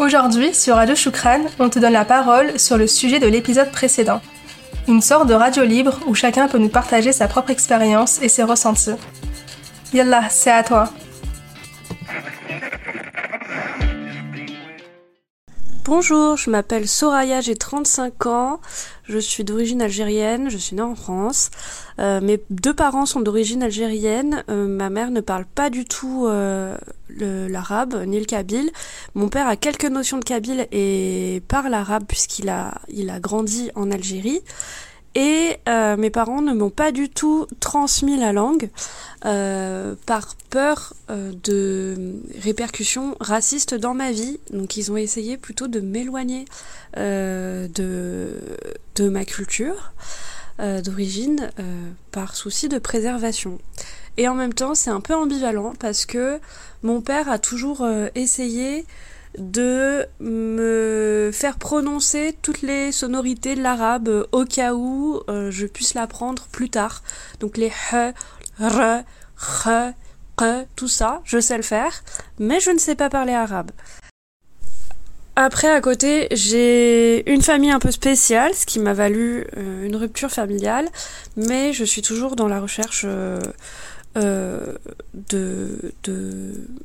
Aujourd'hui, sur Radio Choukran, on te donne la parole sur le sujet de l'épisode précédent. Une sorte de radio libre où chacun peut nous partager sa propre expérience et ses ressentis. Yallah, c'est à toi. Bonjour, je m'appelle Soraya, j'ai 35 ans, je suis d'origine algérienne, je suis née en France. Euh, mes deux parents sont d'origine algérienne, euh, ma mère ne parle pas du tout euh, l'arabe ni le kabyle. Mon père a quelques notions de kabyle et parle arabe puisqu'il a, il a grandi en Algérie. Et euh, mes parents ne m'ont pas du tout transmis la langue euh, par peur euh, de répercussions racistes dans ma vie. Donc ils ont essayé plutôt de m'éloigner de, de ma culture d'origine par souci de préservation. Et en même temps c'est un peu ambivalent parce que mon père a toujours essayé de me faire prononcer toutes les sonorités de l'arabe euh, au cas où euh, je puisse l'apprendre plus tard. Donc les h, r, h, q, tout ça, je sais le faire, mais je ne sais pas parler arabe. Après, à côté, j'ai une famille un peu spéciale, ce qui m'a valu euh, une rupture familiale, mais je suis toujours dans la recherche euh, de,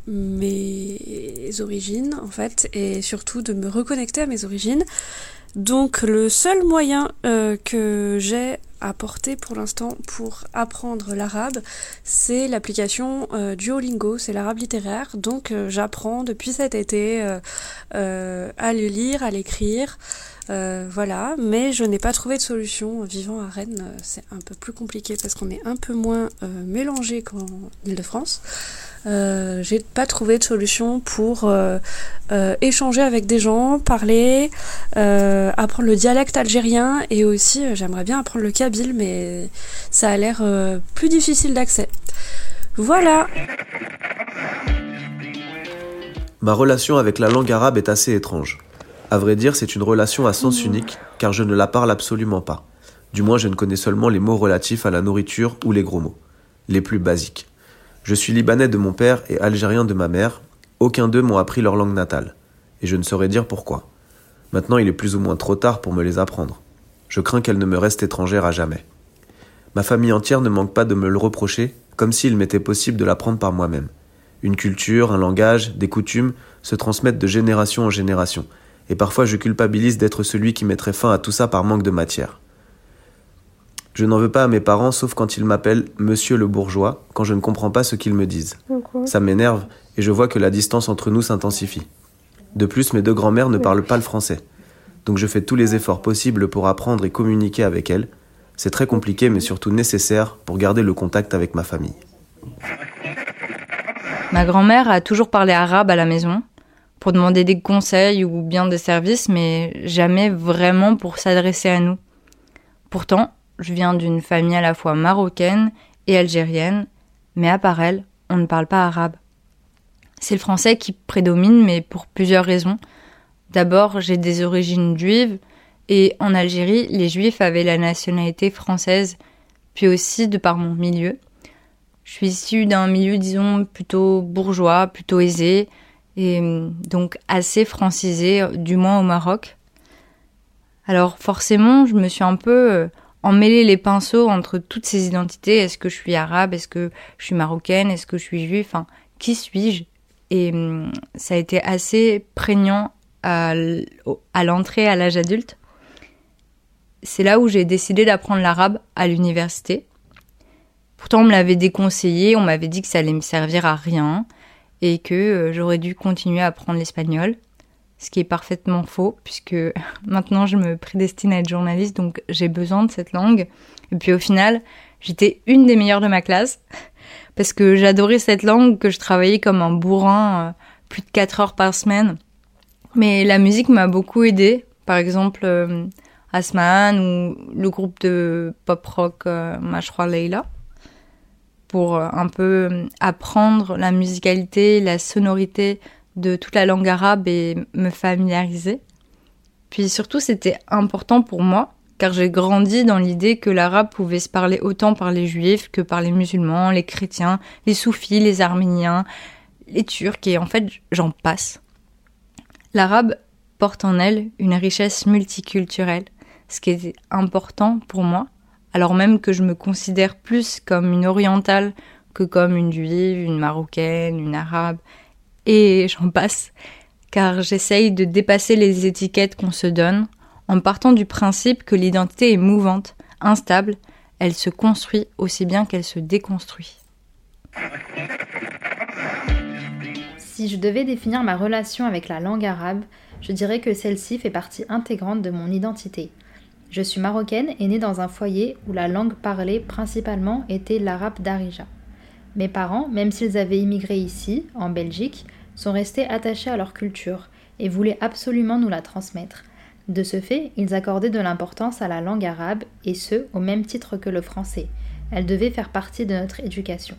mes origines en fait et surtout de me reconnecter à mes origines. Donc le seul moyen euh, que j'ai à pour l'instant pour apprendre l'arabe, c'est l'application euh, Duolingo, c'est l'arabe littéraire. Donc j'apprends depuis cet été à le lire, à l'écrire. Euh, voilà, mais je n'ai pas trouvé de solution. Vivant à Rennes, euh, c'est un peu plus compliqué parce qu'on est un peu moins euh, mélangé qu'en Ile-de-France. Euh, j'ai pas trouvé de solution pour échanger avec des gens, parler, apprendre le dialecte algérien et aussi j'aimerais bien apprendre le kabyle, mais ça a l'air plus difficile d'accès. Voilà. Ma relation avec la langue arabe est assez étrange. À vrai dire, c'est une relation à sens mmh. unique, car je ne la parle absolument pas. Du moins, je ne connais seulement les mots relatifs à la nourriture ou les gros mots, les plus basiques. Je suis libanais de mon père et algérien de ma mère. Aucun d'eux m'ont appris leur langue natale, et je ne saurais dire pourquoi. Maintenant, il est plus ou moins trop tard pour me les apprendre. Je crains qu'elles ne me restent étrangères à jamais. Ma famille entière ne manque pas de me le reprocher, comme s'il m'était possible de l'apprendre par moi-même. Une culture, un langage, des coutumes se transmettent de génération en génération, et parfois je culpabilise d'être celui qui mettrait fin à tout ça par manque de matière. Je n'en veux pas à mes parents sauf quand ils m'appellent Monsieur le bourgeois, quand je ne comprends pas ce qu'ils me disent. Ça m'énerve et je vois que la distance entre nous s'intensifie. De plus, mes deux grands-mères ne parlent pas le français. Donc je fais tous les efforts possibles pour apprendre et communiquer avec elles. C'est très compliqué mais surtout nécessaire pour garder le contact avec ma famille. Ma grand-mère a toujours parlé arabe à la maison pour demander des conseils ou bien des services, mais jamais vraiment pour s'adresser à nous. Pourtant, je viens d'une famille à la fois marocaine et algérienne, mais à part elle, on ne parle pas arabe. C'est le français qui prédomine, mais pour plusieurs raisons. D'abord, j'ai des origines juives, et en Algérie, les juifs avaient la nationalité française, puis aussi de par mon milieu. Je suis issue d'un milieu, disons, plutôt bourgeois, plutôt aisé, et euh, donc assez francisé, euh, du moins au Maroc. Alors forcément, je me suis un peu emmêlé les pinceaux entre toutes ces identités. Est-ce que je suis arabe? Est-ce que je suis marocaine? Est-ce que je suis juive? Enfin, qui suis-je? Et ça a été assez prégnant à, à l'entrée à l'âge adulte. C'est là où j'ai décidé d'apprendre l'arabe à l'université. Pourtant, on me l'avait déconseillé, on m'avait dit que ça allait me servir à rien, et que euh, j'aurais dû continuer à apprendre l'espagnol, ce qui est parfaitement faux puisque maintenant je me prédestine à être journaliste donc j'ai besoin de cette langue. Et puis au final, j'étais une des meilleures de ma classe parce que j'adorais cette langue, que je travaillais comme un bourrin euh, plus de 4 heures par semaine. Mais la musique m'a beaucoup aidée, par exemple euh, Asman ou le groupe de pop rock euh, Mashra Leila pour euh, un peu apprendre la musicalité, la sonorité de toute la langue arabe et me familiariser. Puis surtout, c'était important pour moi, car j'ai grandi dans l'idée que l'arabe pouvait se parler autant par les juifs que par les musulmans, les chrétiens, les soufis, les arméniens, les turcs, et en fait, j'en passe. L'arabe porte en elle une richesse multiculturelle, ce qui est important pour moi, alors même que je me considère plus comme une orientale que comme une juive, une marocaine, une arabe, et j'en passe, car j'essaye de dépasser les étiquettes qu'on se donne en partant du principe que l'identité est mouvante, instable, elle se construit aussi bien qu'elle se déconstruit. Si je devais définir ma relation avec la langue arabe, je dirais que celle-ci fait partie intégrante de mon identité. Je suis marocaine et née dans un foyer où la langue parlée principalement était l'arabe d'Arija. Mes parents, même s'ils avaient immigré ici, en Belgique, sont restés attachés à leur culture et voulaient absolument nous la transmettre. De ce fait, ils accordaient de l'importance à la langue arabe, et ce, au même titre que le français. Elle devait faire partie de notre éducation.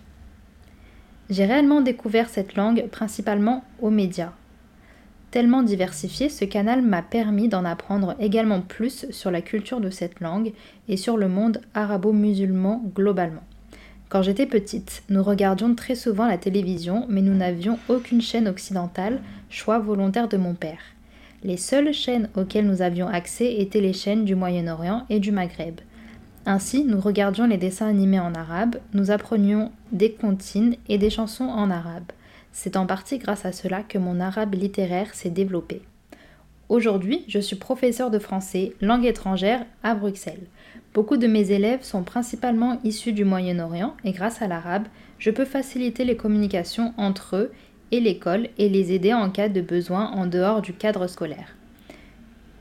J'ai réellement découvert cette langue principalement aux médias. Tellement diversifié, ce canal m'a permis d'en apprendre également plus sur la culture de cette langue et sur le monde arabo-musulman globalement. Quand j'étais petite, nous regardions très souvent la télévision, mais nous n'avions aucune chaîne occidentale, choix volontaire de mon père. Les seules chaînes auxquelles nous avions accès étaient les chaînes du Moyen-Orient et du Maghreb. Ainsi, nous regardions les dessins animés en arabe, nous apprenions des comptines et des chansons en arabe. C'est en partie grâce à cela que mon arabe littéraire s'est développé. Aujourd'hui, je suis professeur de français, langue étrangère, à Bruxelles. Beaucoup de mes élèves sont principalement issus du Moyen-Orient et grâce à l'arabe, je peux faciliter les communications entre eux et l'école et les aider en cas de besoin en dehors du cadre scolaire.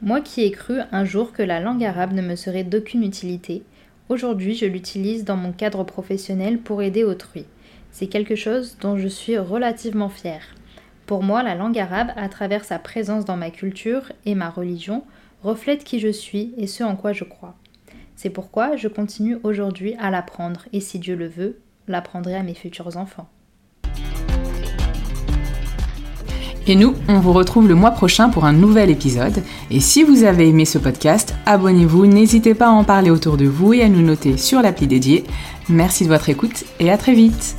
Moi qui ai cru un jour que la langue arabe ne me serait d'aucune utilité, aujourd'hui je l'utilise dans mon cadre professionnel pour aider autrui. C'est quelque chose dont je suis relativement fière. Pour moi, la langue arabe, à travers sa présence dans ma culture et ma religion, reflète qui je suis et ce en quoi je crois. C'est pourquoi je continue aujourd'hui à l'apprendre et si Dieu le veut, l'apprendrai à mes futurs enfants. Et nous, on vous retrouve le mois prochain pour un nouvel épisode. Et si vous avez aimé ce podcast, abonnez-vous, n'hésitez pas à en parler autour de vous et à nous noter sur l'appli dédiée. Merci de votre écoute et à très vite